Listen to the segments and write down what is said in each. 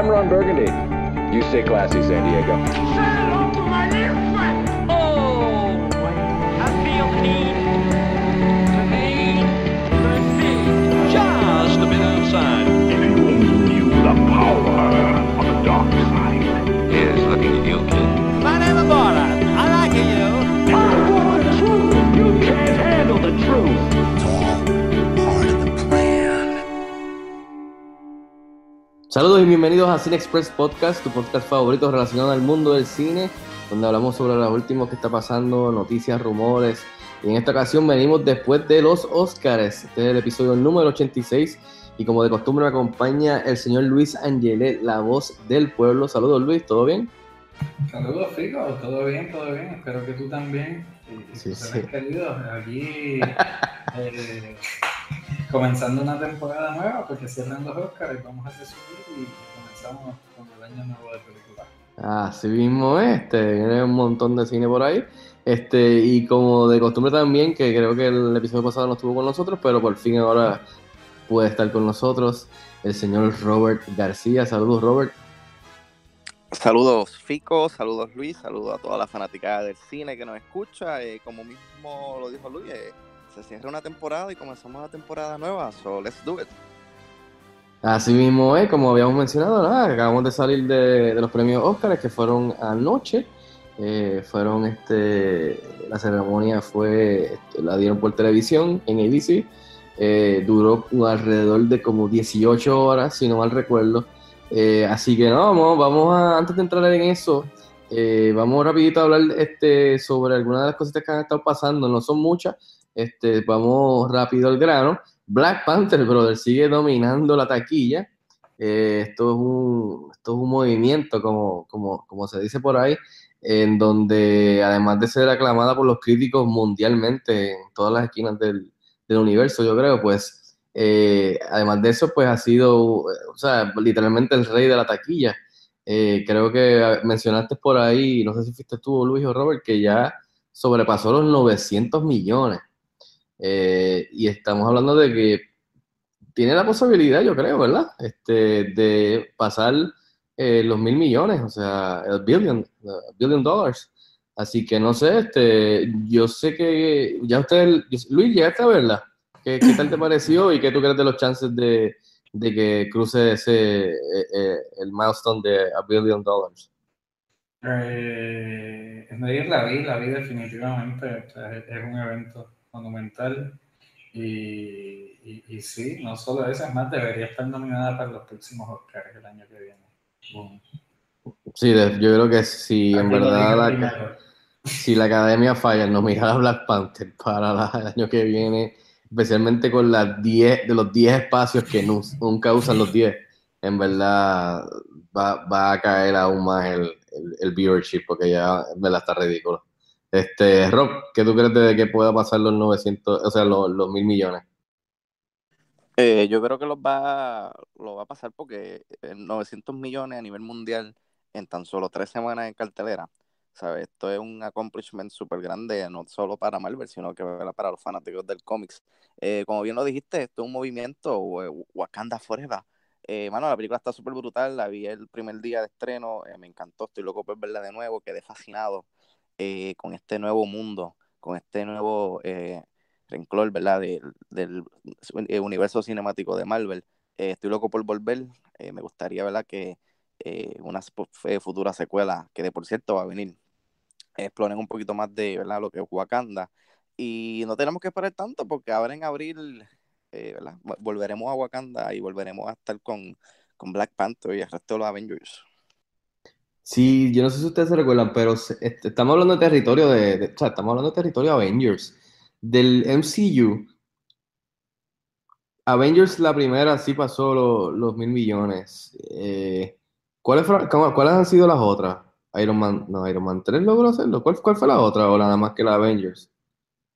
I'm Ron Burgundy. You stay classy, San Diego. Oh, I feel Saludos y bienvenidos a Cine Express Podcast, tu podcast favorito relacionado al mundo del cine, donde hablamos sobre lo último que está pasando, noticias, rumores. Y en esta ocasión venimos después de los Oscars. Este es el episodio número 86. Y como de costumbre me acompaña el señor Luis Angelet, la voz del pueblo. Saludos Luis, ¿todo bien? Saludos, Fico. Todo bien, todo bien. Espero que tú también. Y Sí, sí. seres queridos, aquí eh, comenzando una temporada nueva porque cierran los Oscars y vamos a resumir y comenzamos con el año nuevo de películas. Así mismo es, este, viene un montón de cine por ahí. Este, y como de costumbre también, que creo que el episodio pasado no estuvo con nosotros, pero por fin ahora puede estar con nosotros el señor Robert García. Saludos, Robert. Saludos Fico, saludos Luis, saludos a toda la fanaticada del cine que nos escucha. Eh, como mismo lo dijo Luis, eh, se cierra una temporada y comenzamos una temporada nueva, so let's do it. Así mismo es, como habíamos mencionado, nada, acabamos de salir de, de los premios Oscars que fueron anoche. Eh, fueron este, la ceremonia fue, este, la dieron por televisión en ABC. Eh, duró alrededor de como 18 horas, si no mal recuerdo. Eh, así que no, vamos, vamos a, antes de entrar en eso, eh, vamos rapidito a hablar este, sobre algunas de las cositas que han estado pasando, no son muchas, este, vamos rápido al grano. Black Panther, brother, sigue dominando la taquilla. Eh, esto, es un, esto es un movimiento, como, como, como se dice por ahí, en donde además de ser aclamada por los críticos mundialmente en todas las esquinas del, del universo, yo creo, pues, eh, además de eso, pues ha sido, o sea, literalmente el rey de la taquilla. Eh, creo que mencionaste por ahí, no sé si fuiste tú, Luis o Robert, que ya sobrepasó los 900 millones. Eh, y estamos hablando de que tiene la posibilidad, yo creo, ¿verdad? Este, de pasar eh, los mil millones, o sea, el billion, billion dollars. Así que no sé, este, yo sé que ya usted, Luis, llegaste a verla. ¿Qué, qué tal te pareció y qué tú crees de los chances de, de que cruce ese, eh, eh, el milestone de a billion dollars? Eh, la vi, la vi definitivamente. es un evento monumental. Y, y, y sí, no solo eso, es más, debería estar nominada para los próximos Oscars el año que viene. Boom. Sí, yo creo que si en verdad la, primero. si la academia falla en nominar a Black Panther para la- el año que viene, especialmente con las 10 de los 10 espacios que nu- nunca usan los 10, en verdad va, va a caer aún más el, el, el viewership porque ya en verdad está ridículo. Este, Rob, ¿qué tú crees de que pueda pasar los 900, o sea, los, los mil millones? Eh, yo creo que los va, lo va a pasar porque eh, 900 millones a nivel mundial en tan solo tres semanas en cartelera. ¿Sabes? Esto es un accomplishment súper grande, no solo para Marvel, sino que para los fanáticos del cómics. Eh, como bien lo dijiste, esto es un movimiento eh, Wakanda Forever. Eh, mano, la película está súper brutal, la vi el primer día de estreno, eh, me encantó, estoy loco por verla de nuevo, quedé fascinado eh, con este nuevo mundo, con este nuevo eh, renglón, ¿verdad? Del, eh, universo cinemático de Marvel. Eh, estoy loco por volver, me gustaría, ¿verdad? Que una futura secuela, que de por cierto va a venir, exploren un poquito más de, ¿verdad? Lo que es Wakanda. Y no tenemos que esperar tanto porque ahora en abril, ¿verdad? Vol- Volveremos a Wakanda y volveremos a estar con, con Black Panther y el resto de los Avengers. Sí, yo no sé si ustedes se recuerdan, pero este, estamos hablando de territorio de, o sea, estamos hablando de territorio Avengers. Del MCU, Avengers la primera sí pasó lo- los mil millones. Eh, ¿cuáles cuáles han sido las otras? Iron Man, no, Iron Man 3 logró hacerlo. ¿Cuál, cuál fue la otra? O nada más que la Avengers.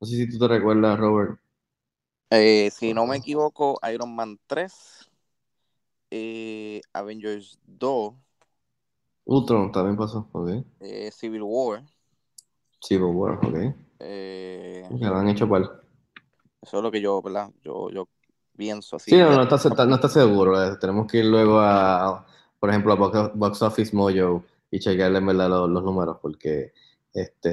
No sé si tú te recuerdas, Robert. Eh, si no me equivoco, Iron Man 3, eh, Avengers 2, Ultron también pasó, ok. eh, Civil War. Civil War, ok. eh, Que lo han hecho par. eso es lo que yo, ¿verdad? Yo, yo pienso así. Sí, no, no está, no está seguro. eh, Tenemos que ir luego a, por ejemplo, a Box, Box Office Mojo y chequearle en verdad los, los números, porque este,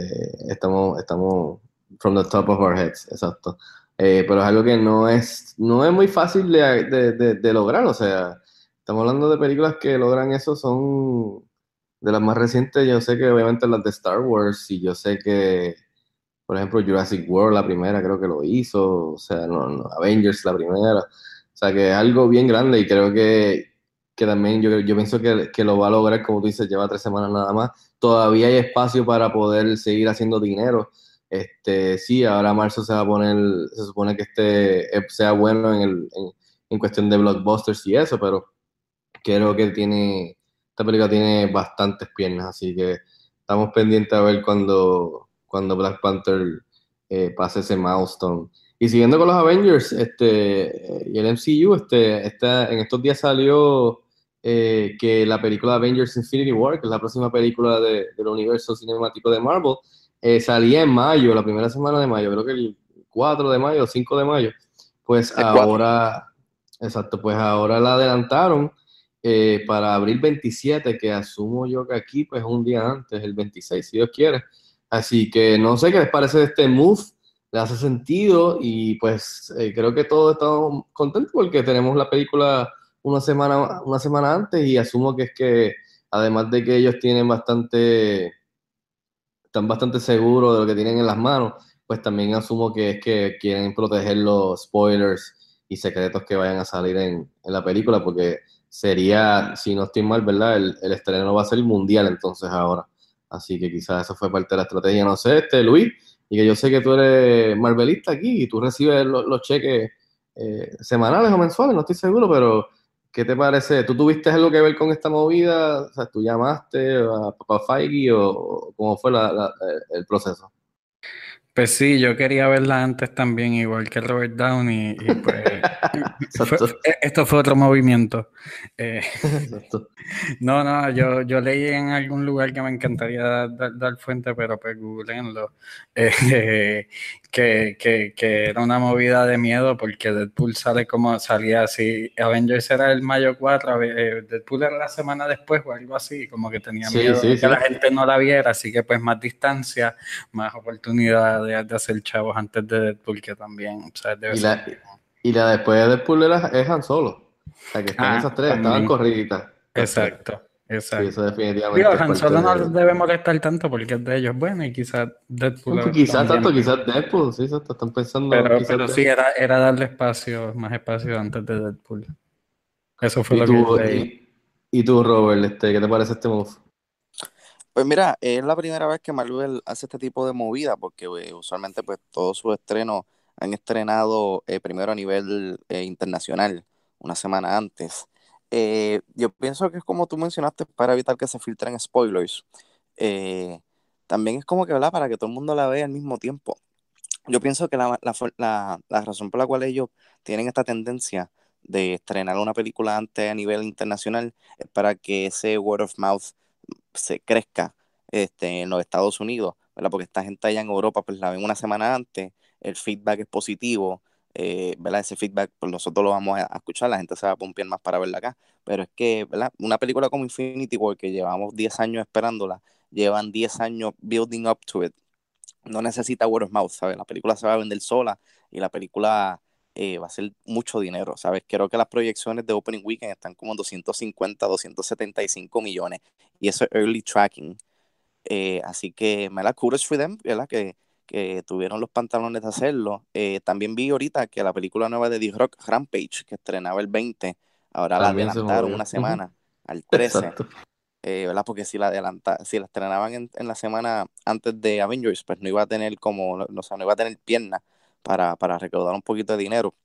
estamos, estamos from the top of our heads, exacto. Eh, pero es algo que no es, no es muy fácil de, de, de, de lograr, o sea, estamos hablando de películas que logran eso, son de las más recientes, yo sé que obviamente las de Star Wars, y yo sé que, por ejemplo, Jurassic World, la primera, creo que lo hizo, o sea, no, no, Avengers, la primera, o sea, que es algo bien grande y creo que, que también yo, yo pienso que, que, lo va a lograr, como tú dices, lleva tres semanas nada más. Todavía hay espacio para poder seguir haciendo dinero. Este, sí, ahora marzo se va a poner, se supone que este sea bueno en, el, en cuestión de blockbusters y eso, pero creo que tiene, esta película tiene bastantes piernas, así que estamos pendientes a ver cuando, cuando Black Panther eh, pase ese milestone. Y siguiendo con los Avengers este, y el MCU, este, esta, en estos días salió eh, que la película Avengers Infinity War, que es la próxima película de, del universo cinemático de Marvel, eh, salía en mayo, la primera semana de mayo, creo que el 4 de mayo o 5 de mayo. Pues el ahora, 4. exacto, pues ahora la adelantaron eh, para abril 27, que asumo yo que aquí pues un día antes, el 26, si Dios quiere. Así que no sé qué les parece este move, le hace sentido y pues eh, creo que todos estamos contentos porque tenemos la película una semana, una semana antes y asumo que es que además de que ellos tienen bastante, están bastante seguros de lo que tienen en las manos, pues también asumo que es que quieren proteger los spoilers y secretos que vayan a salir en, en la película porque sería, si no estoy mal, ¿verdad? El, el, estreno va a ser mundial entonces ahora. Así que quizás eso fue parte de la estrategia. No sé, este Luis, y que yo sé que tú eres marvelista aquí y tú recibes los, cheques eh, semanales o mensuales, no estoy seguro, pero ¿qué te parece? ¿Tú tuviste algo que ver con esta movida? O sea, ¿tú llamaste a Papá Feige o, cómo fue la, el proceso? Pues sí, yo quería verla antes también, igual que Robert Downey, y pues fue, esto fue otro movimiento. Eh, no, no, yo, yo leí en algún lugar que me encantaría dar, dar, dar fuente, pero pues googleenlo, eh, que, que, que, era una movida de miedo porque Deadpool sale como salía así, Avengers era el mayo 4, eh, Deadpool era la semana después o algo así, como que tenía Sí, miedo sí, de que sí. la gente no la viera, así que pues más distancia, más oportunidad de, de hacer chavos antes de Deadpool, que también, o sea, debe Y ser. la, y la después de Deadpool era, es Han Solo. O sea, que están Ah, esas tres, también. estaban corriditas. Exacto, Sí, exacto. eso definitivamente. Digo, Han Solo no de- les debe molestar tanto porque es de ellos. Bueno, y quizás Deadpool. Pues quizás tanto, quizás Deadpool, sí, exacto, están pensando. Pero, sí, era, era darle espacio, más espacio antes de Deadpool. Eso fue ¿Y lo tú, que y, y tú, Robert, este, ¿qué te parece este move? Pues mira, es la primera vez que Marvel hace este tipo de movida, porque eh, usualmente pues todos sus estrenos han estrenado eh, primero a nivel eh, internacional, una semana antes. Yo pienso que es como tú mencionaste, para evitar que se filtren spoilers. También es como que, ¿verdad? Para que todo el mundo la vea al mismo tiempo. Yo pienso que la, la, la, la razón por la cual ellos tienen esta tendencia de estrenar una película antes a nivel internacional es para que ese word of mouth se crezca este, en los Estados Unidos, ¿verdad? Porque esta gente allá en Europa pues la ven una semana antes, el feedback es positivo, eh, ¿verdad? Ese feedback pues nosotros lo vamos a, escuchar, la gente se va a pompear más para verla acá, pero es que, ¿verdad? Una película como Infinity War que llevamos 10 años esperándola, llevan 10 años building up to it, no necesita word of mouth, ¿sabes? La película se va a vender sola y la película eh, va a ser mucho dinero, ¿sabes? Creo que las proyecciones de Opening Weekend están como en 250, 275 millones y eso es early tracking. Eh, así que me la kudos for them, ¿verdad? Que, que tuvieron los pantalones de hacerlo. Eh, también vi ahorita que la película nueva de The-Rock, Rampage, que estrenaba el 20, ahora También la se adelantaron movió. una semana, Ujú. al 13. Exacto. Eh, ¿verdad? Porque si la adelanta, si la estrenaban en, en, la semana antes de Avengers, pues no iba a tener como, no, o sea, no iba a tener pierna para, para recaudar un poquito de dinero.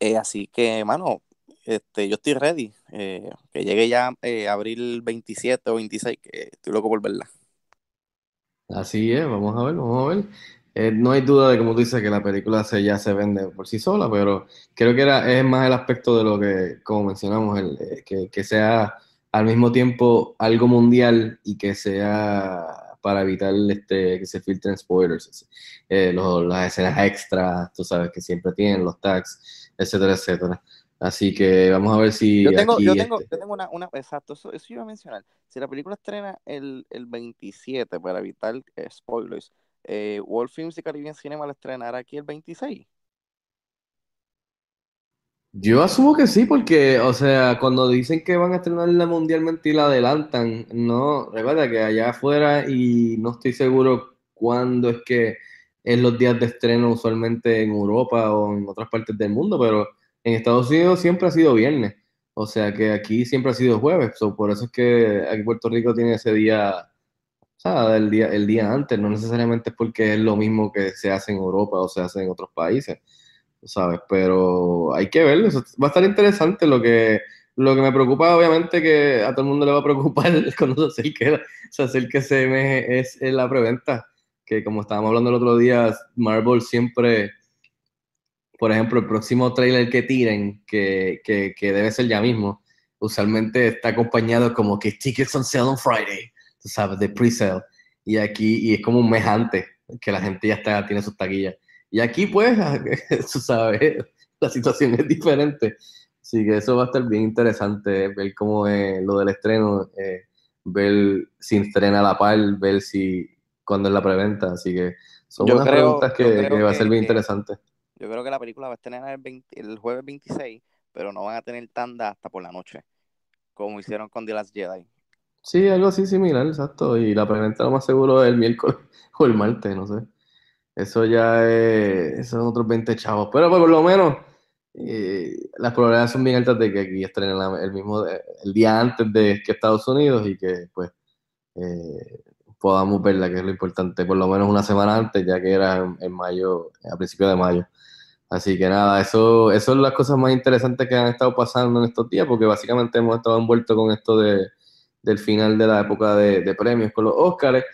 Eh, así que, mano, este, yo estoy ready. Eh, que llegue ya eh, abril 27 o 26, que estoy loco por verla. Así es, vamos a ver, vamos a ver. Eh, no hay duda de, como tú dices, que la película se, ya se vende por sí sola, pero creo que era, es más el aspecto de lo que, como mencionamos, el, eh, que, que sea al mismo tiempo algo mundial y que sea para evitar este, que se filtren spoilers, eh, los, las escenas extras, tú sabes, que siempre tienen los tags, etcétera, etcétera. Así que vamos a ver si Yo tengo, aquí, yo tengo, este, yo tengo una, una, exacto, eso, eso iba a mencionar. Si la película estrena el, el 27, para evitar eh, spoilers, eh, World Films y Caribbean Cinema la estrenará aquí el 26. Yo asumo que sí, porque, o sea, cuando dicen que van a estrenarla mundialmente y la adelantan, no, recuerda que allá afuera y no estoy seguro cuándo es que es los días de estreno usualmente en Europa o en otras partes del mundo, pero en Estados Unidos siempre ha sido viernes, o sea que aquí siempre ha sido jueves, so, por eso es que aquí Puerto Rico tiene ese día, o sea, el día, el día antes, no necesariamente es porque es lo mismo que se hace en Europa o se hace en otros países. ¿Sabes? Pero hay que verlo, va a estar interesante. Lo que, lo que me preocupa, obviamente, que a todo el mundo le va a preocupar cuando se acerque, se acerque mes es, la preventa. Que como estábamos hablando el otro día, Marvel siempre, por ejemplo, el próximo trailer que tiren, que, que, que debe ser ya mismo, usualmente está acompañado como que tickets on sale on Friday, sabes, de pre-sale. Y aquí, y es como un mes antes, que la gente ya está, tiene sus taquillas. Y aquí, pues, tú sabes, la situación es diferente. Así que eso va a estar bien interesante, ver cómo es lo del estreno, eh, ver si estrena a la par, ver si cuándo es la preventa. Así que son Yo unas creo- preguntas que, va a ser bien que- interesante. Yo creo que la película va a estrenar el, 20 el jueves 26, pero no van a tener tanda hasta por la noche, como hicieron con The Last Jedi. Sí, algo así similar, exacto. Y la preventa lo más seguro es el miércoles o el martes, no sé. Eso ya es, esos son otros 20 chavos. Pero pues, por lo menos eh, las probabilidades son bien altas de que aquí estrenen el mismo el día antes de que Estados Unidos y que pues eh, podamos verla, que es lo importante, por lo menos una semana antes, ya que era en, mayo, a principios de mayo. Así que nada, eso, eso es las cosas más interesantes que han estado pasando en estos días, porque básicamente hemos estado envueltos con esto de, del final de la época de, de premios con los Óscares.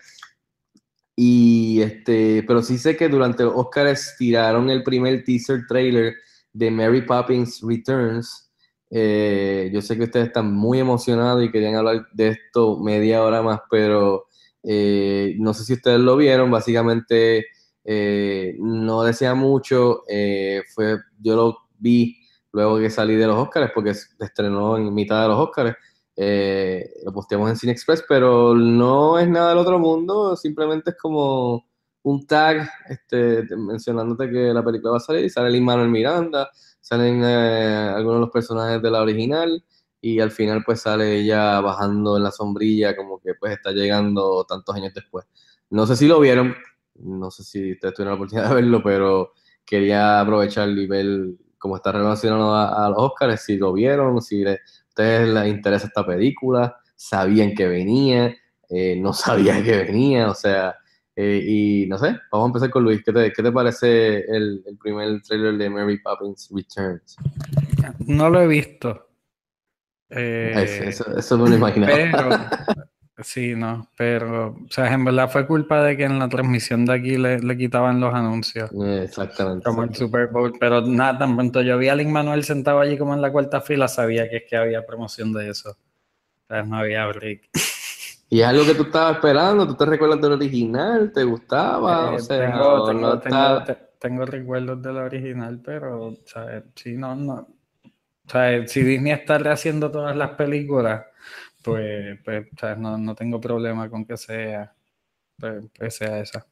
Y este, pero sí sé que durante los Oscars tiraron el primer teaser trailer de Mary Poppins Returns. Eh, yo sé que ustedes están muy emocionados y querían hablar de esto media hora más, pero eh, no sé si ustedes lo vieron. Básicamente eh, no decía mucho. eh, fue, yo lo vi luego que salí de los Oscars porque estrenó en mitad de los Oscars. Eh, lo posteamos en Cine Express, pero no es nada del otro mundo, simplemente es como un tag este, mencionándote que la película va a salir sale Lin Manuel Miranda, salen eh, algunos de los personajes de la original y al final pues sale ella bajando en la sombrilla como que pues está llegando tantos años después. No sé si lo vieron, no sé si ustedes tuvieron la oportunidad de verlo, pero quería aprovechar y ver cómo está relacionado a, a los Oscars, si lo vieron, si le, ustedes les interesa esta película, sabían que venía, eh, no sabían que venía, o sea, eh, y no sé, vamos a empezar con Luis, ¿qué te, qué te parece el, el primer trailer de Mary Poppins Returns? No lo he visto. Eh, eso, eso, eso me lo imaginaba. Pero, sí, no, pero, o sea, en verdad fue culpa de que en la transmisión de aquí le, le quitaban los anuncios, Exactamente. como el Super Bowl, pero nada, tan pronto yo vi a Lin Manuel sentado allí como en la cuarta fila, sabía que es que había promoción de eso. O sea, no había break. Y es algo que tú estabas esperando, ¿tú te recuerdas del original? ¿Te gustaba? Eh, o sea, tengo, tengo, no tengo, te- tengo recuerdos de la original, pero, o sea, sí, no, no. O sea, si Disney está rehaciendo todas las películas, pues, pues o sea, no, no tengo problema con que sea, pues, que sea esa.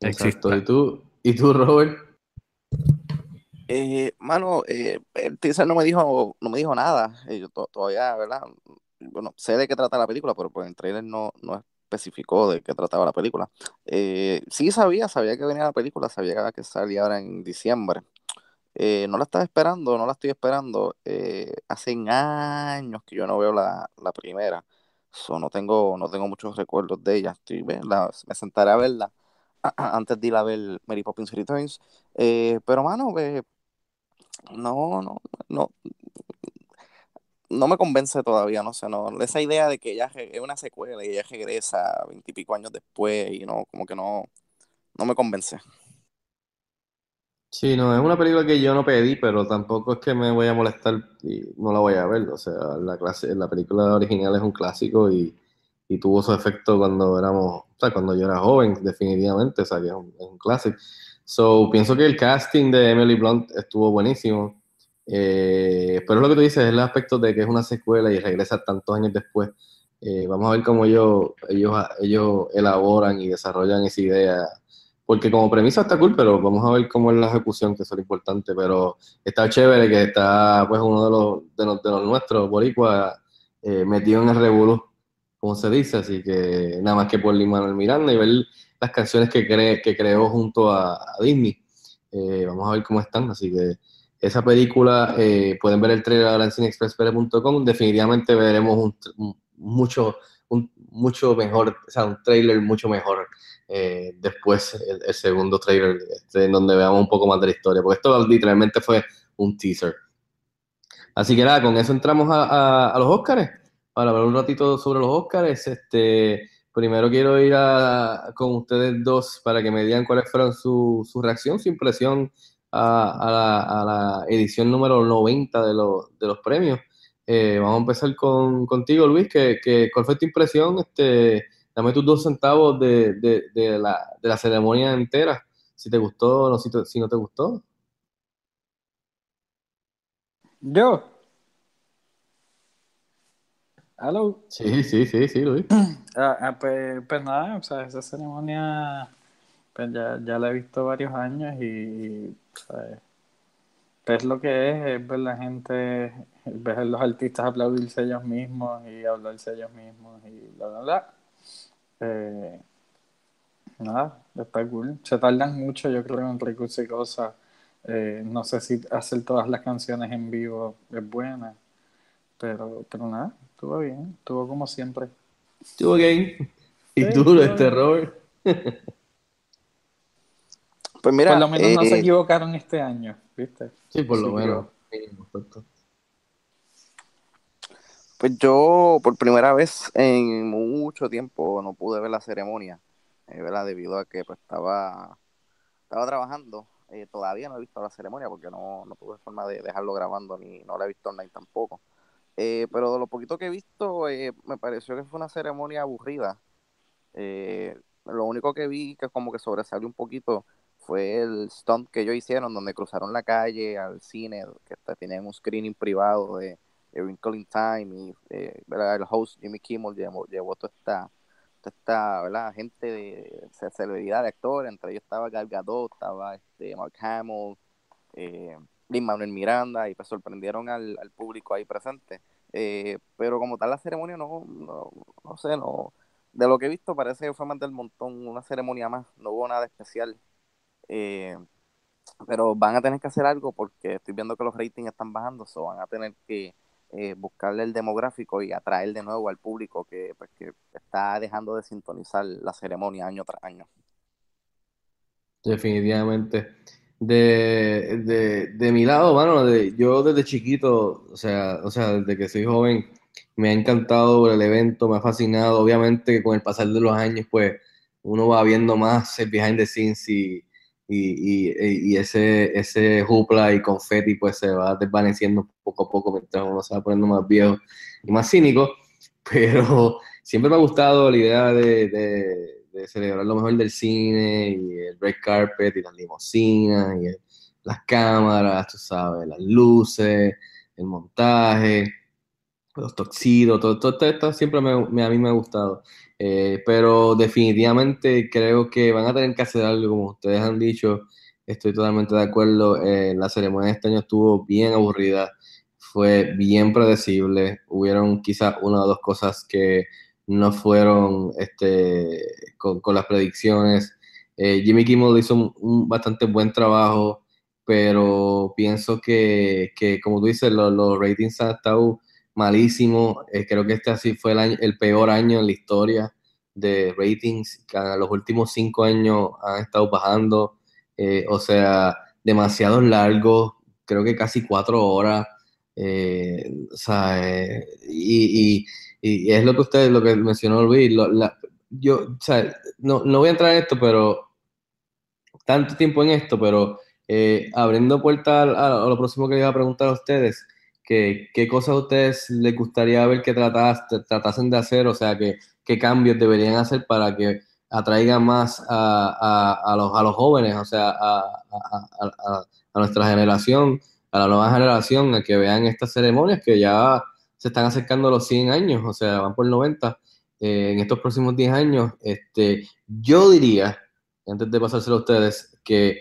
Exacto. exista. ¿Y tú, ¿Y tú, Robert? Eh, mano, eh, el teaser no me dijo, no me dijo nada. Eh, yo to- todavía, ¿verdad? Bueno, sé de qué trata la película, pero pues el trailer no, no especificó de qué trataba la película. Eh, sí sabía, sabía que venía la película, sabía que salía ahora en diciembre. Eh, no la estaba esperando, no la estoy esperando. Eh, hace años que yo no veo la, la primera. So, no tengo, no tengo muchos recuerdos de ella. Estoy, me sentaré a verla antes de ir a ver Mary Poppins Returns. Eh, pero, mano, no, no, no, no me convence todavía, no sé, no. Esa idea de que ella es una secuela y ella regresa veintipico años después y no, como que no, no me convence. Sí, no, es una película que yo no pedí, pero tampoco es que me voy a molestar y no la voy a ver. O sea, la clase, la película original es un clásico y, y tuvo su efecto cuando éramos, o sea, cuando yo era joven, definitivamente, o sea, que es un, es un clásico. So, pienso que el casting de Emily Blunt estuvo buenísimo. Eh, pero lo que tú dices es el aspecto de que es una secuela y regresa tantos años después. Eh, vamos a ver cómo ellos, ellos, ellos elaboran y desarrollan esa idea. Porque como premisa está cool, pero vamos a ver cómo es la ejecución, que es lo importante. Pero está chévere que está pues uno de los, de los, de los nuestros, Boricua, eh, metido en el revolú, como se dice. Así que nada más que por Lin Manuel Miranda y ver las canciones que, cre que creó junto a, Disney. Eh, vamos a ver cómo están. Así que esa película, eh, pueden ver el trailer ahora en. Definitivamente veremos un mucho, un, mucho mejor, o sea, un trailer mucho mejor eh, después, el, segundo trailer, este, en donde veamos un poco más de la historia, porque esto literalmente fue un teaser. Así que nada, con eso entramos a, a, a los Oscars, para hablar un ratito sobre los Oscars. Este, primero quiero ir a, con ustedes dos para que me digan cuáles fueron su, su reacción, su impresión a, a, la, a, la, edición número 90 de, lo, de los premios. Eh, vamos a empezar con, contigo, Luis. Que, que, ¿Cuál fue tu impresión? Este, dame tus dos centavos de, de, de, la, de la ceremonia entera. Si te gustó o no, si, te, si no te gustó. Yo. ¿Aló? Sí, sí, sí, sí, Luis. Ah, ah, pues, pues, nada, o sea, esa ceremonia pues ya, ya la he visto varios años y, ¿sabes? es lo que es, es ver la gente, ver los artistas aplaudirse ellos mismos y hablarse ellos mismos y bla, bla, bla. Eh, nada, está cool. Se tardan mucho, yo creo, en recursos y cosas. Eh, no sé si hacer todas las canciones en vivo es buena, pero, pero nada, estuvo bien, estuvo como siempre. Estuvo bien. Y sí, duro este Robert. Pues mira, por lo menos eh, no se equivocaron este año, ¿viste? Sí, por lo menos. Pues yo por primera vez en mucho tiempo no pude ver la ceremonia, eh, ¿verdad? Debido a que pues estaba, estaba trabajando. Eh, todavía no he visto la ceremonia porque no, no tuve forma de dejarlo grabando ni no la he visto online tampoco. Eh, pero de lo poquito que he visto, me pareció que fue una ceremonia aburrida. Lo único que vi que como que sobresalió un poquito fue el stunt que ellos hicieron, donde cruzaron la calle al cine, que tenían un screening privado de, de Wrinkle in Time, y eh, el host Jimmy Kimmel llevó, llevó toda esta, esta ¿verdad? gente de, de celebridad de actores, entre ellos estaba Gal Gadot, estaba este, Mark Hamill, eh, Lin Manuel Miranda, y pues sorprendieron al, al público ahí presente. Eh, pero como tal la ceremonia no, no, no sé, no, de lo que he visto parece que fue más del montón, una ceremonia más, no hubo nada especial. Eh, pero van a tener que hacer algo porque estoy viendo que los ratings están bajando, so van a tener que eh, buscarle el demográfico y atraer de nuevo al público que, pues, que está dejando de sintonizar la ceremonia año tras año. Definitivamente. De, de, de mi lado, bueno, de, yo desde chiquito, o sea, o sea, desde que soy joven, me ha encantado el evento, me ha fascinado. Obviamente, con el pasar de los años, pues uno va viendo más el behind the scenes y, y, y, ese, ese jupla y confeti pues se va desvaneciendo poco a poco mientras uno se va poniendo más viejo y más cínico, pero siempre me ha gustado la idea de, celebrar lo mejor del cine y el red carpet y las limusinas y las cámaras, tú sabes, las luces, el montaje, los toxidos, todo, todo, esto siempre me, a mí me ha gustado. Eh, pero definitivamente creo que van a tener que hacer algo, como ustedes han dicho. Estoy totalmente de acuerdo. Eh, la ceremonia de este año estuvo bien aburrida, fue bien predecible. Hubieron quizás una o dos cosas que no fueron este, con, las predicciones. Eh, Jimmy Kimmel hizo un, un, bastante buen trabajo, pero pienso que, que como tú dices, los, los ratings han estado malísimo. Eh, creo que este así fue el, año, el, peor año en la historia de ratings. Los últimos cinco años han estado bajando. Eh, o sea, demasiado largos. Creo que casi cuatro horas. Eh, o sea, y, y, y, es lo que usted, lo que mencionó Luis. Lo, la, yo, o sea, no, no voy a entrar en esto, pero tanto tiempo en esto, pero abriendo puerta a, lo próximo que iba a preguntar a ustedes que, qué cosas a ustedes les gustaría ver que tratas, tratasen de hacer, o sea, que, qué cambios deberían hacer para que atraigan más a, a, a los, a los jóvenes, o sea, a, a, nuestra generación, a la nueva generación a que vean estas ceremonias que ya se están acercando a los 100 años, o sea, van por 90 eh, en estos próximos 10 años. Este, yo diría, antes de pasárselo a ustedes, que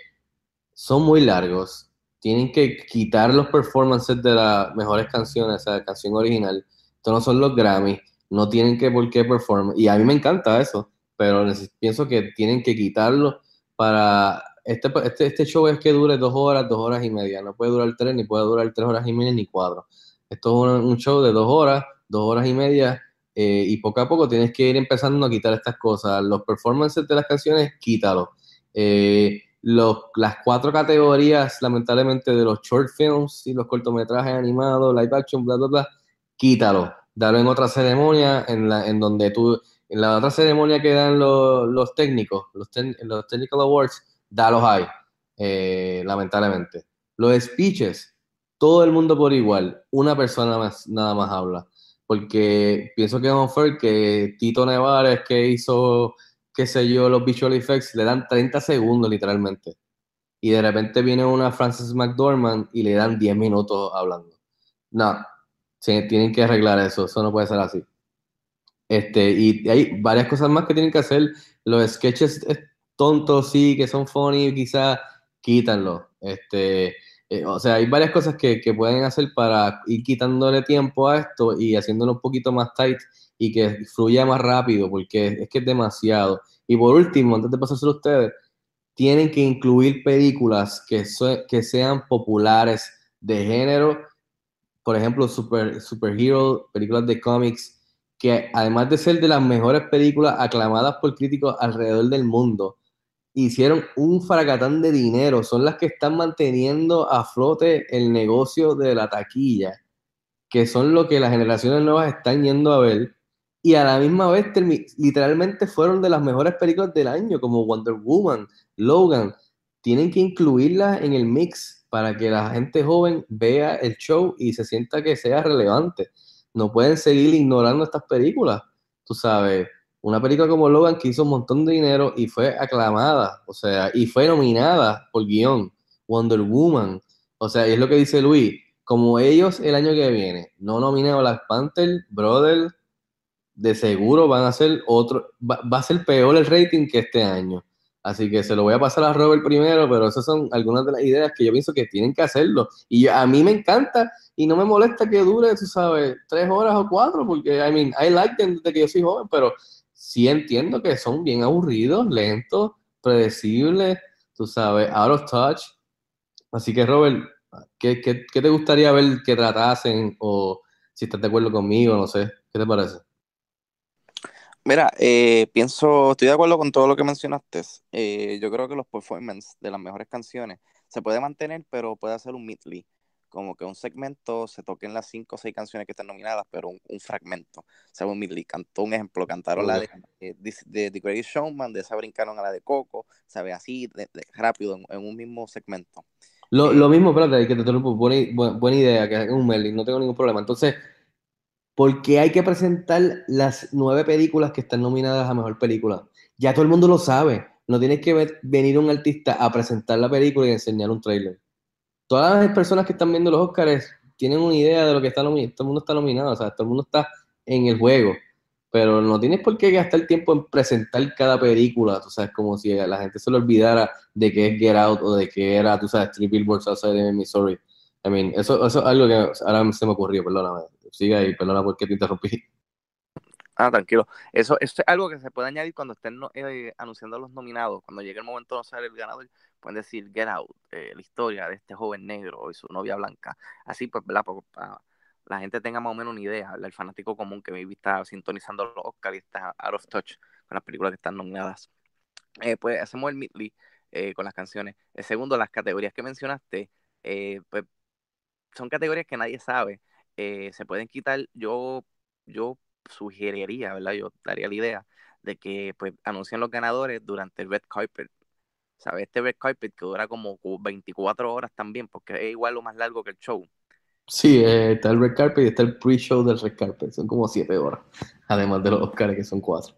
son muy largos, tienen que quitar los performances de las mejores canciones, o sea, canción original. Estos no son los Grammy, no tienen que por qué perform. Y a mí me encanta eso, pero pienso que tienen que quitarlo para... Este, este, este show es que dure dos horas, dos horas y media. No puede durar tres, ni puede durar tres horas y media, ni cuatro. Esto es un, show de dos horas, dos horas y media, eh, y poco a poco tienes que ir empezando a quitar estas cosas. Los performances de las canciones, quítalo. Eh, las cuatro categorías, lamentablemente, de los short films y los cortometrajes animados, live action, bla, bla, bla, quítalo. Dalo en otra ceremonia, en, la, en donde tú, en la otra ceremonia que dan los, los técnicos, los, los Technical Awards, dalos ahí, eh, lamentablemente. Los speeches, todo el mundo por igual, una persona más, nada más habla. Porque pienso que es fue que Tito Nevares, que hizo qué sé yo, los visual effects, le dan 30 segundos literalmente. Y de repente viene una Frances McDormand y le dan 10 minutos hablando. No, tienen que arreglar eso, eso no puede ser así. Este, y hay varias cosas más que tienen que hacer. Los sketches tontos, sí, que son funny, quizás quítanlo. Este, eh, o sea, hay varias cosas que, que, pueden hacer para ir quitándole tiempo a esto y haciéndolo un poquito más tight y que fluya más rápido, porque es que es demasiado. Y por último, antes de pasárselo a ustedes, tienen que incluir películas que, que sean populares de género, por ejemplo, super, superhero, películas de cómics, que además de ser de las mejores películas aclamadas por críticos alrededor del mundo, hicieron un fracatán de dinero, son las que están manteniendo a flote el negocio de la taquilla, que son lo que las generaciones nuevas están yendo a ver y a la misma vez literalmente fueron de las mejores películas del año, como Wonder Woman, Logan. Tienen que incluirlas en el mix para que la gente joven vea el show y se sienta que sea relevante. No pueden seguir ignorando estas películas. Tú sabes, una película como Logan que hizo un montón de dinero y fue aclamada, o sea, y fue nominada por guion. Wonder Woman, o sea, es lo que dice Luis, como ellos el año que viene no nominan a Black Panther, Brother, de seguro van a ser otro, va, a ser peor el rating que este año. Así que se lo voy a pasar a Robert primero, pero esas son algunas de las ideas que yo pienso que tienen que hacerlo. Y a mí me encanta y no me molesta que dure, tú sabes, tres horas o cuatro, porque, I mean, I like them desde que yo soy joven, pero sí entiendo que son bien aburridos, lentos, predecibles, tú sabes, out of touch. Así que, Robert, ¿qué, qué, qué te gustaría ver que tratasen? O si estás de acuerdo conmigo, no sé, ¿qué te parece? Mira, eh, pienso, estoy de acuerdo con todo lo que mencionaste. Eh, yo creo que los performances de las mejores canciones se puede mantener, pero puede hacer un medley. Como que un segmento se toquen las cinco o seis canciones que están nominadas, pero un, fragmento. O sea, un medley. Cantó un ejemplo, cantaron la de, eh, de, The Greatest Showman, de esa brincaron a la de Coco, sabe así, rápido, en, un mismo segmento. Lo, lo mismo, espérate, que te buena, buena idea, que es un medley, no tengo ningún problema. Entonces, porque hay que presentar las nueve películas que están nominadas a Mejor Película. Ya todo el mundo lo sabe. No tienes que venir un artista a presentar la película y enseñar un trailer. Todas las personas que están viendo los Oscars tienen una idea de lo que está nominado. Todo el mundo está nominado, o sea, todo el mundo está en el juego. Pero no tienes por qué gastar tiempo en presentar cada película, tú sabes, como si la gente se le olvidara de que es Get Out o de que era, tú sabes, Three Billboards Outside de Missouri. I mean, eso, eso es algo que ahora se me ocurrió, perdóname siga ahí, perdona porque te interrumpí. Ah, tranquilo. Eso, es algo que se puede añadir cuando estén eh, anunciando los nominados. Cuando llegue el momento de anunciar el ganador, pueden decir Get Out, eh, la historia de este joven negro y su novia blanca. Así, pues, ¿verdad? Para, la gente tenga más o menos una idea. El fanático común que maybe está sintonizando los Oscars y está out of touch con las películas que están nominadas. Eh, pues hacemos el midley con las canciones. El segundo, las categorías que mencionaste, pues son categorías que nadie sabe eh, se pueden quitar, yo, yo sugeriría, ¿verdad? Yo daría la idea de que pues anuncien los ganadores durante el red carpet. ¿Sabes? Este red carpet que dura como 24 horas también, porque es igual o más largo que el show. Sí, eh, está el red carpet y está el pre-show del red carpet, son como 7 horas, además de los Oscars que son 4.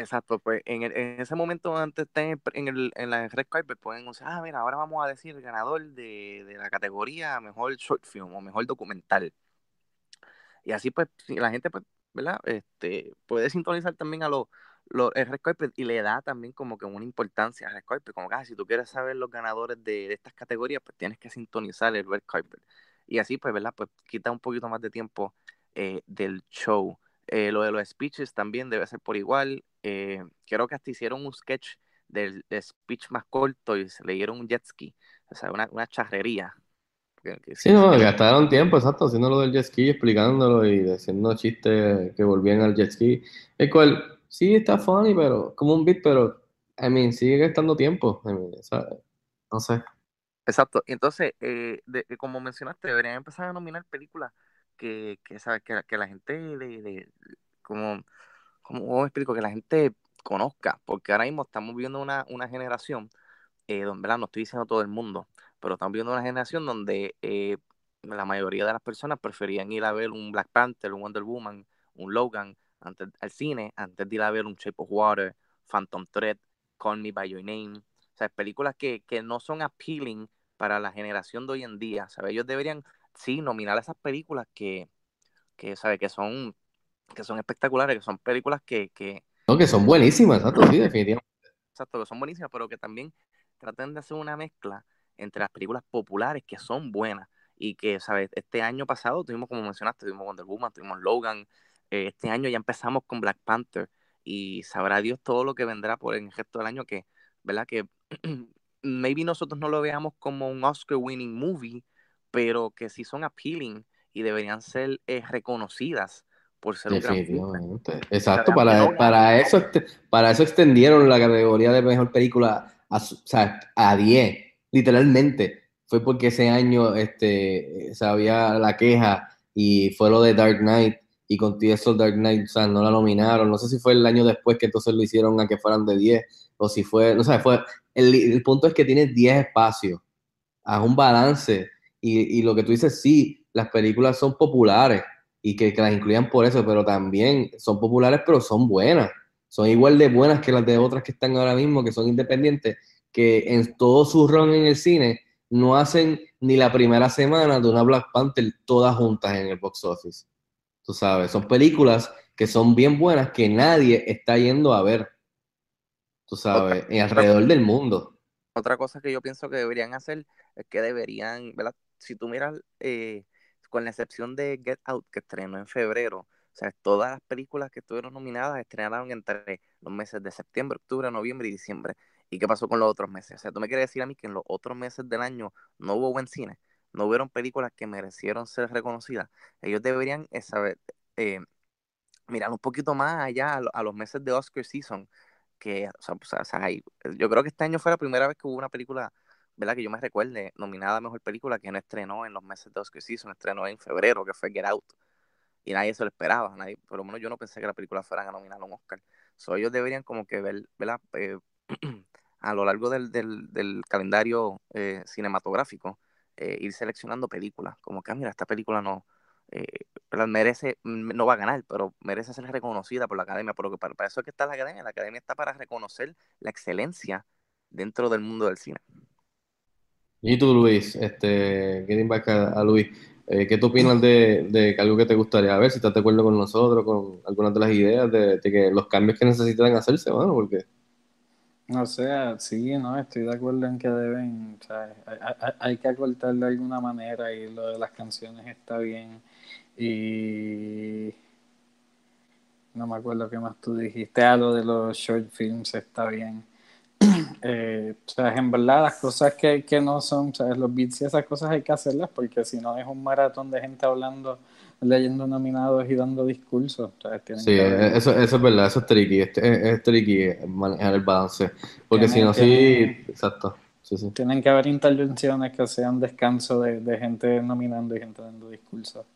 Exacto, pues en, el- en ese momento antes estar en, el, en la red carpet pueden decir, ah, mira, ahora vamos a decir ganador de, de la categoría mejor short film o mejor documental. Y así pues la gente pues, ¿verdad? Este, puede sintonizar también a los el red carpet y le da también como que una importancia al red carpet, como que ah, si tú quieres saber los ganadores de, de estas categorías, pues tienes que sintonizar el red carpet. Y así pues, ¿verdad? Pues quita un poquito más de tiempo eh, del show. Eh, lo de los speeches también debe ser por igual. Eh, creo que hasta hicieron un sketch del, del speech más corto y se le dieron un jet ski. O sea, una, una charrería. Que- que Sí, no, gastaron tiempo, exacto, haciendo lo del jet ski, explicándolo y haciendo chistes que volvían al jet ski. El cual sí está funny, pero como un beat, pero, I mean, sigue gastando tiempo. I mean, no sé. Exacto. Y entonces, eh, de- como mencionaste, deberían empezar a nominar películas que, que, ¿sabes? que, que la gente, de, de- como, como explico? Que la gente conozca, porque ahora mismo estamos viendo una, una generación, eh, donde. No estoy diciendo todo el mundo, pero estamos viendo una generación donde eh, la mayoría de las personas preferían ir a ver un Black Panther, un Wonder Woman, un Logan antes, al cine, antes de ir a ver un Shape of Water, Phantom Thread, Call Me By Your Name. O sea, películas que, que no son appealing para la generación de hoy en día. ¿sabes? Ellos deberían, sí, nominar esas películas que, que, ¿sabes? que son que son espectaculares, que son películas que, que, No, que son buenísimas, exacto, sí, definitivamente. exacto, que son buenísimas, pero que también traten de hacer una mezcla entre las películas populares que son buenas y que, ¿sabes? Este año pasado tuvimos, como mencionaste, tuvimos Wonder Woman, tuvimos Logan, eh, este año ya empezamos con Black Panther y sabrá Dios todo lo que vendrá por el resto del año que, ¿verdad? Que maybe nosotros no lo veamos como un Oscar winning movie, pero que sí son appealing y deberían ser eh, reconocidas por ser un gran film. Definitivamente. Exacto, para, para eso, este- para eso extendieron la categoría de mejor película a, o sea, a 10, literalmente. Fue porque ese año este, se había la queja y fue lo de Dark Knight y con eso Dark Knight, o sea, no la nominaron. No sé si fue el año después que entonces lo hicieron a que fueran de 10 o si fue, no sé, fue, el, el punto es que tienes 10 espacios, haz un balance y, y lo que tú dices, sí, las películas son populares y que, que las incluyan por eso, pero también son populares, pero son buenas. Son igual de buenas que las de otras que están ahora mismo, que son independientes, que en todo su run en el cine no hacen ni la primera semana de una Black Panther todas juntas en el box office. Tú sabes, son películas que son bien buenas que nadie está yendo a ver. Tú sabes, en alrededor del mundo. Otra cosa que yo pienso que deberían hacer es que deberían, ¿verdad? Si tú miras, eh, con la excepción de Get Out, que estrenó en febrero, o sea, todas las películas que estuvieron nominadas estrenaron entre los meses de septiembre, octubre, noviembre y diciembre. ¿Y qué pasó con los otros meses? O sea, tú me quieres decir a mí que en los otros meses del año no hubo buen cine, no hubieron películas que merecieron ser reconocidas. Ellos deberían eh, saber, eh, mirar un poquito más allá a, lo- a los meses de Oscar season, que, o sea, sea, o sea, hay- yo creo que este año fue la primera vez que hubo una película, ¿verdad? Que yo me recuerde, nominada a Mejor Película, que no estrenó en los meses de Oscar season, estrenó en febrero, que fue Get Out. Y nadie se lo esperaba, nadie, por lo menos yo no pensé que la película fuera a nominar a un Oscar. So, ellos deberían como que ver, ¿verdad? Eh, a lo largo del, del, del calendario eh, cinematográfico, eh, ir seleccionando películas, como que, ah, mira, esta película no, eh, merece, mm, no va a ganar, pero merece ser reconocida por la academia, porque para, para eso es que está la academia, la academia está para reconocer la excelencia dentro del mundo del cine. Y tú, Luis, este, getting back a, a Luis, eh, ¿qué tú opinas de, de algo que te gustaría ver? Si estás de acuerdo con nosotros, con algunas de las ideas de, que los cambios que necesitan hacerse, bueno, porque O sea, sí, no, estoy de acuerdo en que deben, o sea, hay que acortar de alguna manera y lo de las canciones está bien. Y no me acuerdo qué más tú dijiste, ah, lo de los short films está bien. Eh, o sea, en verdad las cosas que, que no son, o sea, los beats y esas cosas hay que hacerlas porque si no es un maratón de gente hablando, leyendo nominados y dando discursos. O sea, tienen sí, que haber- eso, eso es verdad, eso es tricky, es, es, tricky manejar el balance, porque si no, sí, exacto, sí, sí. Tienen que haber intervenciones que sean descanso de, de gente nominando y gente dando discursos.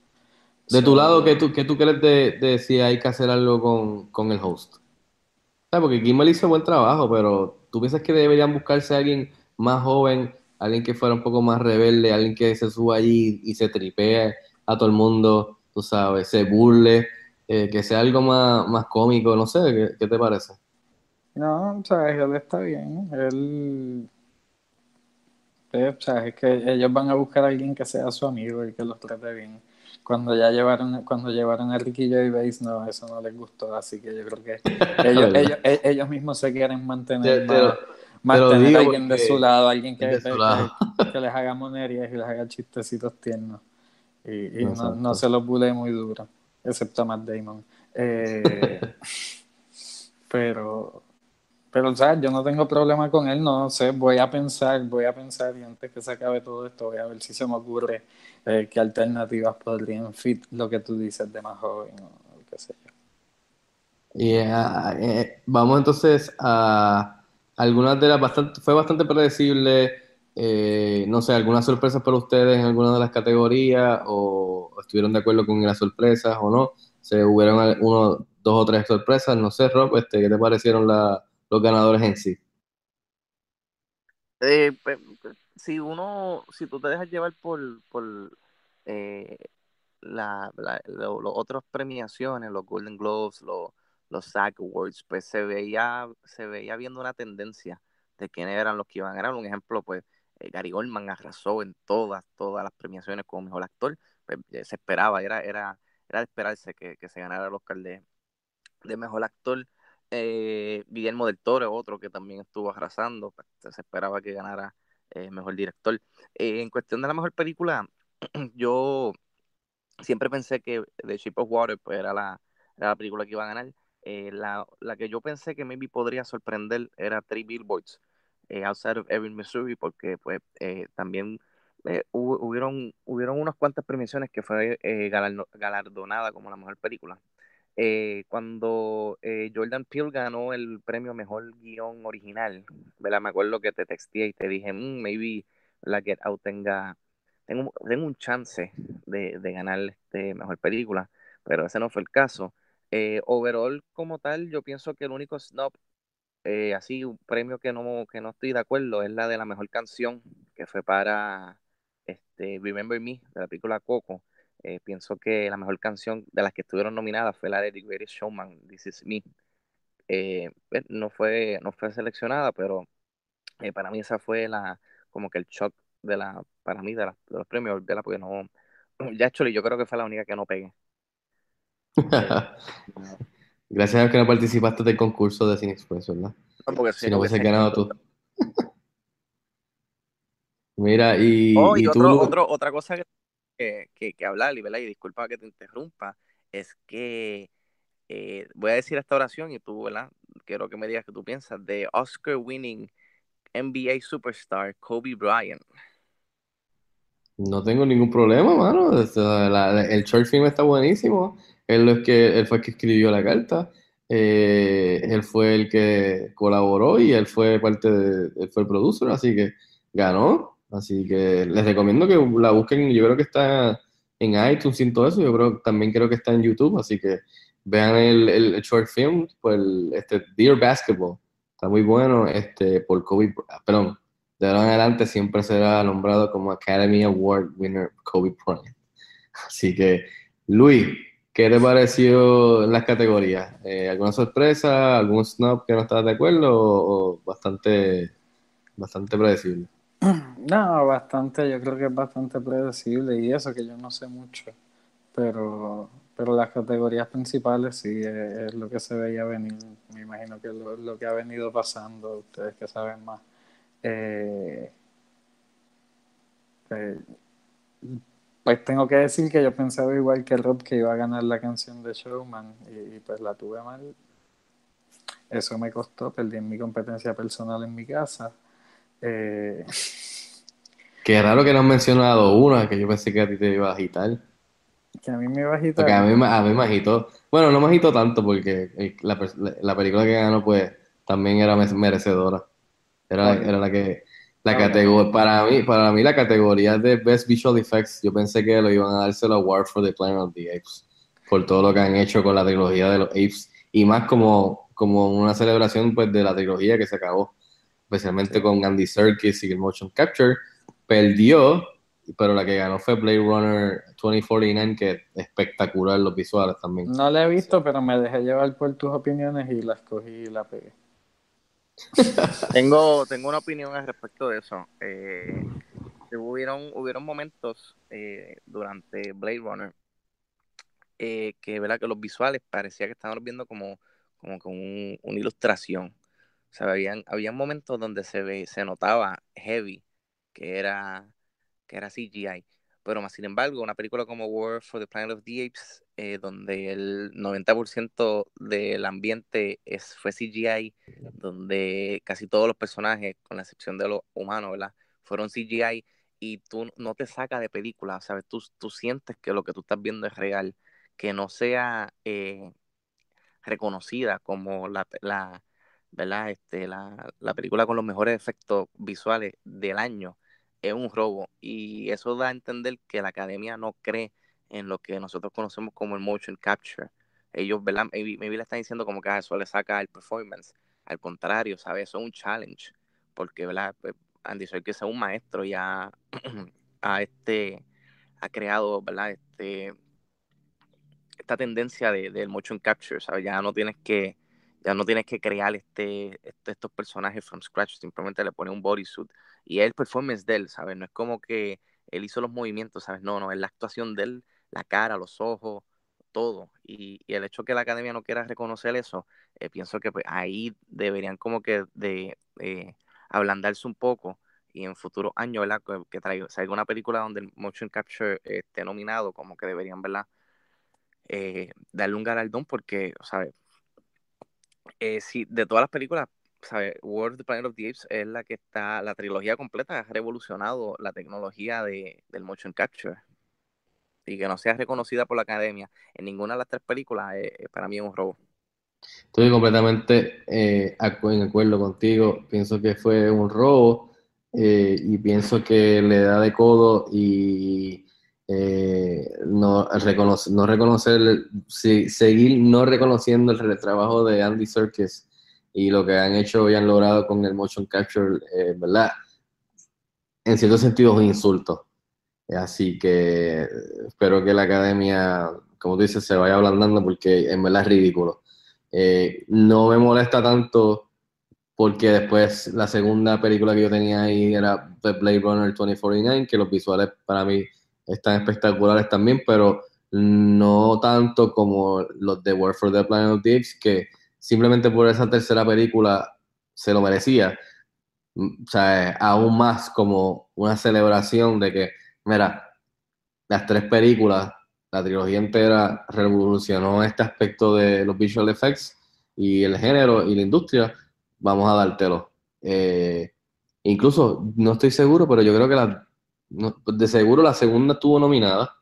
De tu lado, ¿qué tú, qué tú crees de, de si hay que hacer algo con, con el host? ¿Sabes? Porque Kimmel hizo buen trabajo, pero ¿tú piensas que deberían buscarse alguien más joven, alguien que fuera un poco más rebelde, alguien que se suba allí y se tripee a todo el mundo, tú sabes, se burle, eh, que sea algo más, más cómico, no sé, ¿qué, qué te parece? No, sea, él está bien. Él. eh, o sea, es que ellos van a buscar a alguien que sea su amigo y que los trate bien. Cuando ya llevaron, cuando llevaron a Ricky Gervais, no, eso no les gustó, así que yo creo que ellos, ellos, e- ellos mismos se quieren mantener Te- te más, lo- más te lo tener digo a alguien de su lado, alguien que, lado. les haga monerías y les haga chistecitos tiernos. Y, y no, no se los bule muy duro, excepto a Matt Damon. Eh, pero, pero, o sea, yo no tengo problema con él, no sé, voy a pensar, voy a pensar y antes que se acabe todo esto, voy a ver si se me ocurre eh, qué alternativas podrían fit lo que tú dices de más joven o qué sé yo. Y ah, eh, vamos entonces a algunas de las bastante, fue bastante predecible, eh, no sé, algunas sorpresas para ustedes en alguna de las categorías o estuvieron de acuerdo con las sorpresas o no, se hubieron uno, dos o tres sorpresas, no sé, Rob, este, ¿qué te parecieron la- los ganadores en sí? Eh, pe- pe- si uno, si tú te dejas llevar por, por eh, la, la- lo- otras premiaciones, los Golden Globes, los, los SAG Awards, pues se veía, se veía viendo una tendencia de quiénes eran los que iban a ganar. Un ejemplo, pues eh, Gary Oldman arrasó en todas, todas las premiaciones como mejor actor. Pues, eh, se esperaba, era, era, era de esperarse que, que se ganara el Oscar de, de mejor actor. Eh, Guillermo del Toro, otro que también estuvo arrasando, pues, se esperaba que ganara eh, mejor director. Eh, en cuestión de la mejor película, yo siempre pensé que The Shape of Water pues, era, la, la película que iba a ganar. Eh, la, la que yo pensé que maybe podría sorprender era Three Billboards, Outside of Ebbing, Missouri, porque pues también eh, hubieron, hubieron unas cuantas premiaciones que fue galardo- galardonada como la mejor película. Eh, cuando eh, Jordan Peele ganó el premio Mejor Guión Original, ¿verdad? Me acuerdo que te texté y te dije, "Mm, maybe la Get Out tenga, tengo, tengo un chance de, de ganar este Mejor Película, pero ese no fue el caso. Eh, overall, como tal, yo pienso que el único snub, eh, así, un premio que no, que no estoy de acuerdo, es la de la Mejor Canción, que fue para este, Remember Me, de la película Coco. Eh, pienso que la mejor canción de las que estuvieron nominadas fue la de The Greatest Showman, This Is Me. Eh, pues, no fue, no fue seleccionada, pero eh, para mí esa fue la, como que el shock de la, para mí de, la- de los premios, de la, porque no, ya actually, yo creo que fue la única que no pegué. Gracias a que no participaste del concurso de Cine Express, ¿verdad? No, porque Si no hubiese ganado tú. Mira, y, Oh, y y tú, otro, Lu- otro, otra cosa que, que, que, que hablar, y, ¿verdad? y disculpa que te interrumpa, es que eh, voy a decir esta oración y tú, ¿verdad? Quiero que me digas qué tú piensas de Oscar winning NBA superstar Kobe Bryant. No tengo ningún problema, mano. El short film está buenísimo. Él, es que, él fue el que escribió la carta. Eh, él fue el que colaboró y él fue parte de, él fue el producer, así que ganó. Así que les recomiendo que la busquen. Yo creo que está en iTunes y todo eso. Yo creo también creo que está en YouTube, así que vean el, el- short film, pues el, este Dear Basketball. Está muy bueno, este, por Kobe, perdón, de ahora en adelante siempre será nombrado como Academy Award winner Kobe Bryant. Así que, Luis, ¿qué te pareció en las categorías? Eh, ¿Alguna sorpresa? ¿Algún snub que no estabas de acuerdo? ¿O, o bastante, bastante predecible? No, bastante, yo creo que es bastante predecible y eso que yo no sé mucho, pero, pero las categorías principales sí es, es lo que se veía venir, me imagino que lo, lo que ha venido pasando, ustedes que saben más. Eh, eh, pues tengo que decir que yo pensaba igual que Rob que iba a ganar la canción de Showman y, pues la tuve mal. Eso me costó, perdí mi competencia personal en mi casa. Eh, Qué raro que no has mencionado una, que yo pensé que a ti te iba a agitar. que a mí me iba a agitar. Porque a mí, a mí me agitó. Bueno, no me agitó tanto porque la, la- la película que ganó, pues, también era me- merecedora. Era, la- Ok. era la que, la categoría, para mí, para mí la categoría de Best Visual Effects, yo pensé que lo iban a dárselo a War for the Planet of the Apes, por todo lo que han hecho con la trilogía de los Apes, y más como, como una celebración, pues, de la trilogía que se acabó, especialmente con Andy Serkis y el Motion Capture, perdió, pero la que ganó fue Blade Runner 2049, que es espectacular los visuales también. No la he visto, pero me dejé llevar por tus opiniones y la escogí y la pegué. Tengo, tengo una opinión al respecto de eso. Eh, hubieron, hubieron momentos eh, durante Blade Runner eh, que, ¿verdad? que los visuales parecía que estábamos viendo como, como con un- una ilustración. O sea, habían, habían momentos donde se ve, se notaba heavy, que era, que era CGI. Pero más sin embargo, una película como War for the Planet of the Apes, eh, donde el 90% del ambiente es, fue CGI, donde casi todos los personajes, con la excepción de los humanos, ¿verdad? Fueron CGI y tú no te sacas de película, ¿sabes? Tú, tú sientes que lo que tú estás viendo es real, que no sea eh, reconocida como la, ¿verdad? Este, la, la película con los mejores efectos visuales del año es un robo y eso da a entender que la academia no cree en lo que nosotros conocemos como el motion capture. Ellos, ¿verdad? Maybe, maybe le están diciendo como que a eso le saca el performance. Al contrario, ¿sabes? Eso es un challenge. Porque, ¿verdad? Pues, Andy Serkis es un maestro ya a este ha creado, ¿verdad? Este esta tendencia de, del motion capture, ¿sabes? Ya no tienes que ya no tienes que crear este, este, estos personajes from scratch, simplemente le pones un bodysuit y es el performance de él, ¿sabes? No es como que él hizo los movimientos, ¿sabes? No, no, es la actuación de él, la cara, los ojos, todo. Y, el hecho que la academia no quiera reconocer eso, eh, pienso que pues, ahí deberían como que de eh, ablandarse un poco y en futuros años, ¿verdad? Que, traiga, salga una película donde el motion capture eh, esté nominado, como que deberían, ¿verdad? Darle un galardón porque, ¿sabes? Eh, sí, de todas las películas, ¿sabes? World of the Planet of the Apes es la que está, la trilogía completa ha revolucionado la tecnología de, del motion capture y que no sea reconocida por la academia en ninguna de las tres películas, eh, eh, para mí es un robo. Estoy completamente eh, en acuerdo contigo. Pienso que fue un robo y pienso que le da de codo y eh, no, reconoce- no reconocer, seguir no reconociendo el, trabajo de Andy Serkis y lo que han hecho y han logrado con el motion capture, eh, ¿verdad? En cierto sentido es un insulto. Así que espero que la academia, como tú dices, se vaya ablandando porque en verdad es ridículo. Eh, no me molesta tanto porque después la segunda película que yo tenía ahí era The Blade Runner 2049, que los visuales para mí están espectaculares también, pero no tanto como los de War for the Planet of the Apes, que simplemente por esa tercera película se lo merecía. O sea, aún más como una celebración de que, mira, las tres películas, la trilogía entera revolucionó este aspecto de los visual effects y el género y la industria, vamos a dártelo. Eh, incluso, no estoy seguro, pero yo creo que la, de seguro la segunda estuvo nominada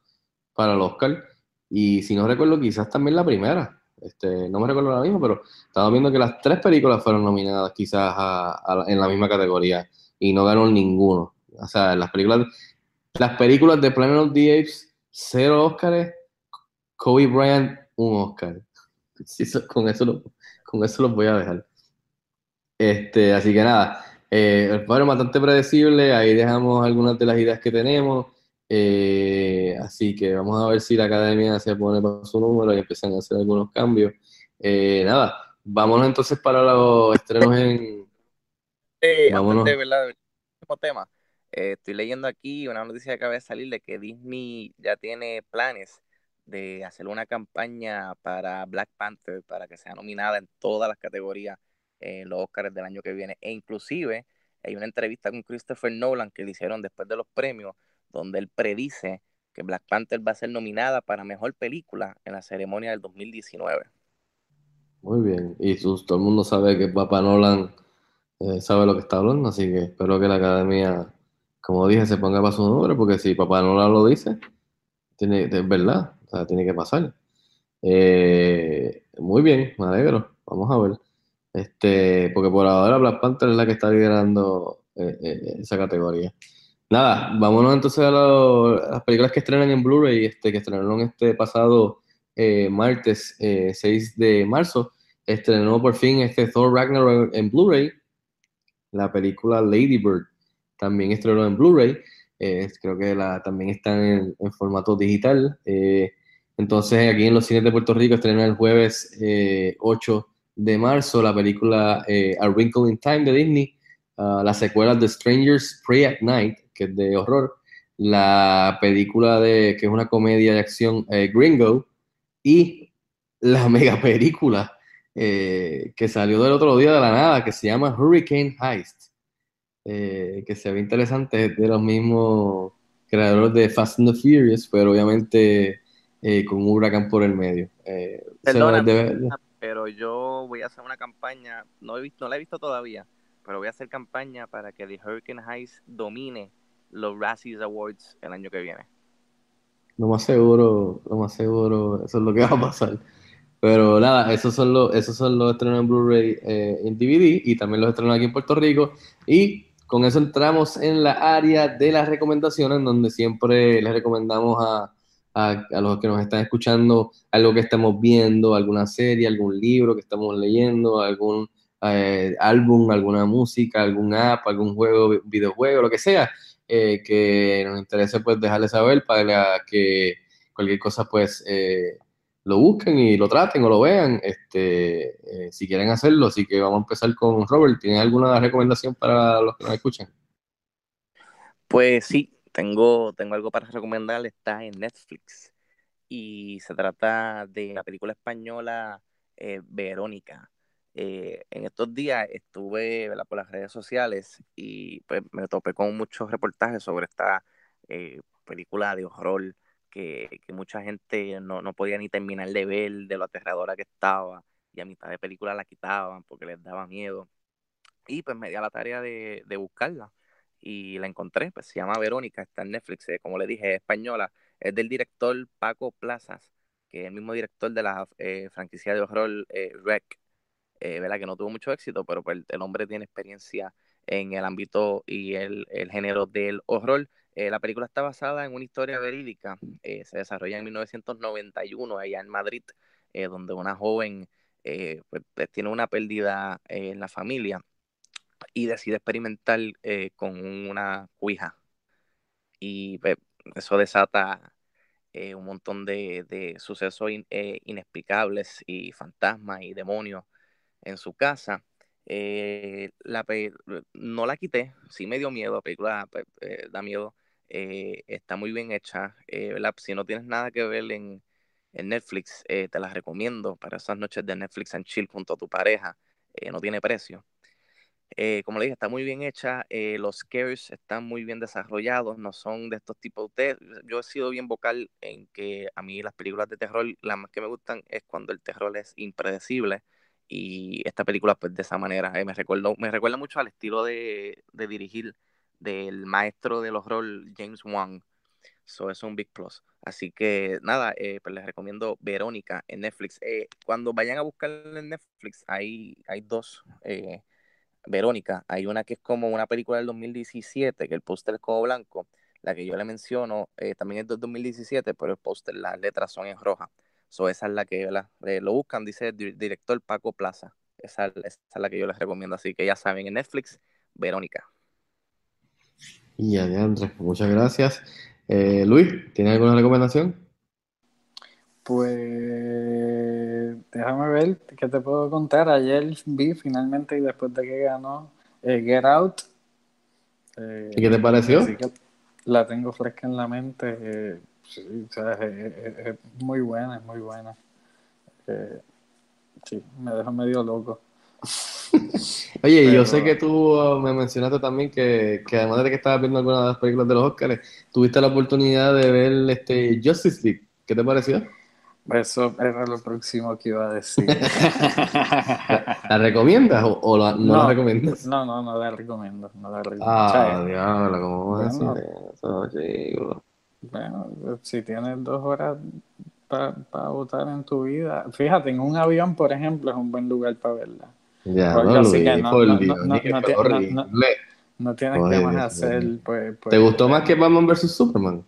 para el Oscar y si no recuerdo, quizás también la primera. Este, no me recuerdo la misma, pero estaba viendo que las tres películas fueron nominadas quizás a- en la misma categoría y no ganó ninguno. O sea, las películas, las películas de Planet of the Apes, cero Oscars, Kobe Bryant, un Oscar. Con, eso con eso los voy a dejar. Este, así que nada, eh, el cuadro es bastante predecible, ahí dejamos algunas de las ideas que tenemos, eh, así que vamos a ver si la academia se pone para su número y empiezan a hacer algunos cambios. Eh, nada, vámonos entonces para los estrenos en... Eh, Vámonos. antes de ¿verdad? del mismo tema, eh, estoy leyendo aquí una noticia que acaba de salir de que Disney ya tiene planes de hacer una campaña para Black Panther para que sea nominada en todas las categorías en los Oscars del año que viene. E inclusive hay una entrevista con Christopher Nolan que le hicieron después de los premios donde él predice que Black Panther va a ser nominada para mejor película en la ceremonia del 2019. Muy bien, y todo el mundo sabe que Papá Nolan eh, sabe lo que está hablando, así que espero que la academia, como dije, se ponga para su nombre, porque si Papá Nolan lo dice, tiene, es verdad, o sea, tiene que pasar. Eh, muy bien, me alegro, vamos a ver. Este, porque por ahora Black Panther es la que está liderando eh, eh, esa categoría. Nada, vámonos entonces a, lo- a las películas que estrenan en Blu-ray, este, que estrenaron este pasado eh, martes eh, 6 de marzo. Estrenó por fin este Thor Ragnarok en Blu-ray. La película Lady Bird también estrenó en Blu-ray. Eh, creo que la, también están en, en formato digital. Eh, entonces, aquí en los cines de Puerto Rico estrena el jueves eh, 8 de marzo la película eh, A Wrinkle in Time de Disney, uh, la secuela de Strangers Pray at Night, que es de horror, la película de que es una comedia de acción eh, Gringo y la mega película eh, que salió del otro día de la nada que se llama Hurricane Heist, que se ve interesante, es de los mismos creadores de Fast and the Furious, pero obviamente eh, con un huracán por el medio. Perdona, pero yo voy a hacer una campaña, no, he visto, no la he visto todavía, pero voy a hacer campaña para que The Hurricane Heist domine los Razzies Awards el año que viene. Lo más seguro, lo más seguro, eso es lo que va a pasar. Pero nada, esos son los, esos son los estrenos en Blu-ray eh, en DVD y también los estrenos aquí en Puerto Rico. Y con eso entramos en la área de las recomendaciones, donde siempre les recomendamos a, a, los que nos están escuchando algo que estamos viendo, alguna serie, algún libro que estamos leyendo, algún eh, álbum, alguna música, algún app, algún juego, videojuego, lo que sea eh, que nos interese pues dejarles saber para que cualquier cosa pues eh, lo busquen y lo traten o lo vean este, eh, si quieren hacerlo. Así que vamos a empezar con Robert. ¿Tienes alguna recomendación para los que nos escuchan? Pues sí, tengo, tengo algo para recomendar, está en Netflix y se trata de la película española eh, Verónica. Eh, en estos días estuve por las redes sociales y pues, me topé con muchos reportajes sobre esta eh, película de horror que, que mucha gente no, no podía ni terminar de ver, de lo aterradora que estaba, y a mitad de película la quitaban porque les daba miedo. Y pues me di a la tarea de, de buscarla y la encontré, pues se llama Verónica, está en Netflix, eh, como le dije, es española, es del director Paco Plazas, que es el mismo director de la eh, franquicia de horror eh, Rec, eh, ¿verdad? que no tuvo mucho éxito, pero pues, el hombre tiene experiencia en el ámbito y el, el género del horror. La película está basada en una historia verídica, se desarrolla en 1991 allá en Madrid, donde una joven pues, pues, tiene una pérdida en la familia y decide experimentar eh, con una cuija. Y pues, eso desata eh, un montón de, de sucesos eh, inexplicables y fantasmas y demonios en su casa. La no la quité, sí me dio miedo, la película pues, da miedo, está muy bien hecha. Si no tienes nada que ver en, en Netflix, te la recomiendo para esas noches de Netflix and chill junto a tu pareja, no tiene precio. Eh, como le dije, está muy bien hecha, eh, los scares están muy bien desarrollados, no son de estos tipos de... Yo he sido bien vocal en que a mí las películas de terror, las más que me gustan es cuando el terror es impredecible y esta película pues de esa manera eh, me, recuerdo, me recuerda mucho al estilo de, de dirigir del maestro del horror James Wan. So, eso es un big plus. Así que nada, eh, pues les recomiendo Verónica en Netflix. Cuando vayan a buscar en Netflix, hay, hay dos Verónica. Hay una que es como una película del 2017, que el póster es como blanco. La que yo le menciono eh, también es del 2017, pero el póster, las letras son en roja. So, esa es la que ¿verdad? Eh, lo buscan, dice el di- director Paco Plaza. Esa, es la que yo les recomiendo. Así que ya saben, en Netflix, Verónica. Y Andrés, muchas gracias. Eh, Luis, ¿tienes alguna recomendación? Pues déjame ver qué te puedo contar. Ayer vi finalmente y después de que ganó eh, Get Out. eh, ¿Y qué te pareció? así que la tengo fresca en la mente. eh, sí, o sea, es, muy buena, es muy buena. Sí, me dejó medio loco. Oye, yo sé que tú uh, me mencionaste también que, que además de que estabas viendo algunas de las películas de los Oscars, tuviste la oportunidad de ver este Justice League. ¿Qué te pareció? Eso era lo próximo que iba a decir. ¿La recomiendas o, o la- no, la recomiendas? No, no, no la recomiendo. No la recomiendo. Ah, diablo, ¿cómo vas a Bueno. decir eso, chico? Bueno, si tienes dos horas para votar en tu vida, fíjate, en un avión, por ejemplo, es un buen lugar para verla. Ya, Porque no, así que no- no- no- no tienes que más hacer, pues, pues, ¿Te gustó más que Batman vs Superman?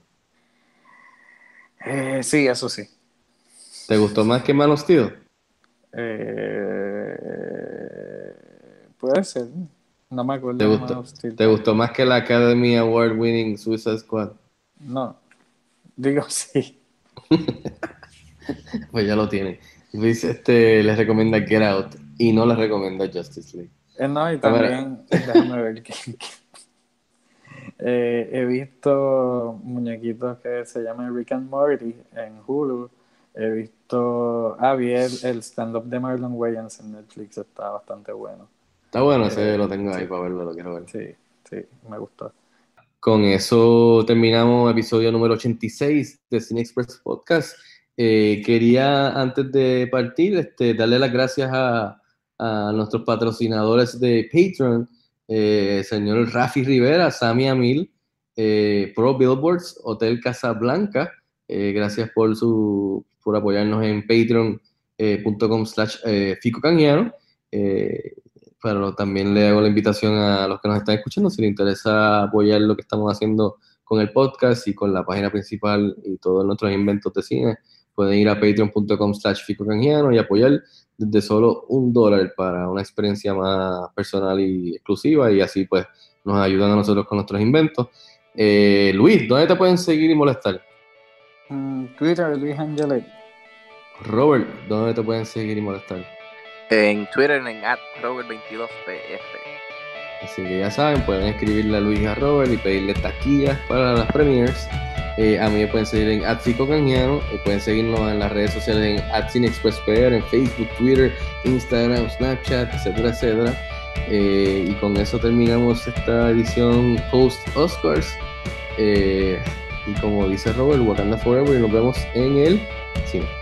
Eh, sí, eso sí. ¿Te gustó más que Man of Steel? Eh, puede ser. No me acuerdo. ¿Te de gustó, Man of Steel. ¿Te gustó más que la Academy Award winning Suicide Squad? No. Digo sí. Pues ya lo tienen. Luis este, les recomienda Get Out y no les recomienda Justice League. Eh, no, y también, déjame ver que, Eh, he visto muñequitos que se llaman Rick and Morty en Hulu. He visto, ah, vi el, el stand-up de Marlon Wayans en Netflix, está bastante bueno. Está bueno, ese Eh, lo tengo ahí sí. para verlo, lo quiero ver. Sí, sí, me gustó. Con eso terminamos episodio número 86 de Cine Express Podcast. Eh, quería, antes de partir, este, darle las gracias a, a nuestros patrocinadores de Patreon, eh, señor Rafi Rivera, Sammy Amil, eh, Pro Billboards, Hotel Casablanca. Gracias por, su, por apoyarnos en patreon.com slash eh, Fico. Eh, pero también le hago la invitación a los que nos están escuchando, si les interesa apoyar lo que estamos haciendo con el podcast y con la página principal y todos nuestros inventos de cine, pueden ir a patreon.com slash y apoyar desde solo un dólar para una experiencia más personal y exclusiva y así pues nos ayudan a nosotros con nuestros inventos. Eh, Luis, ¿dónde te pueden seguir y molestar? Twitter, Luis Angelet. Robert, ¿dónde te pueden seguir y molestar? En Twitter en at Robert22pf. Así que ya saben, pueden escribirle a Luis y a Robert y pedirle taquillas para las premiers. Eh, a mí me pueden seguir en Atfico Canjiano, eh, pueden seguirnos en las redes sociales en AtCineExpressPR, en Facebook, Twitter, Instagram, Snapchat, etcétera, etcétera. Eh, y con eso terminamos esta edición post Oscars. Y como dice Robert, Wakanda Forever y nos vemos en el cine.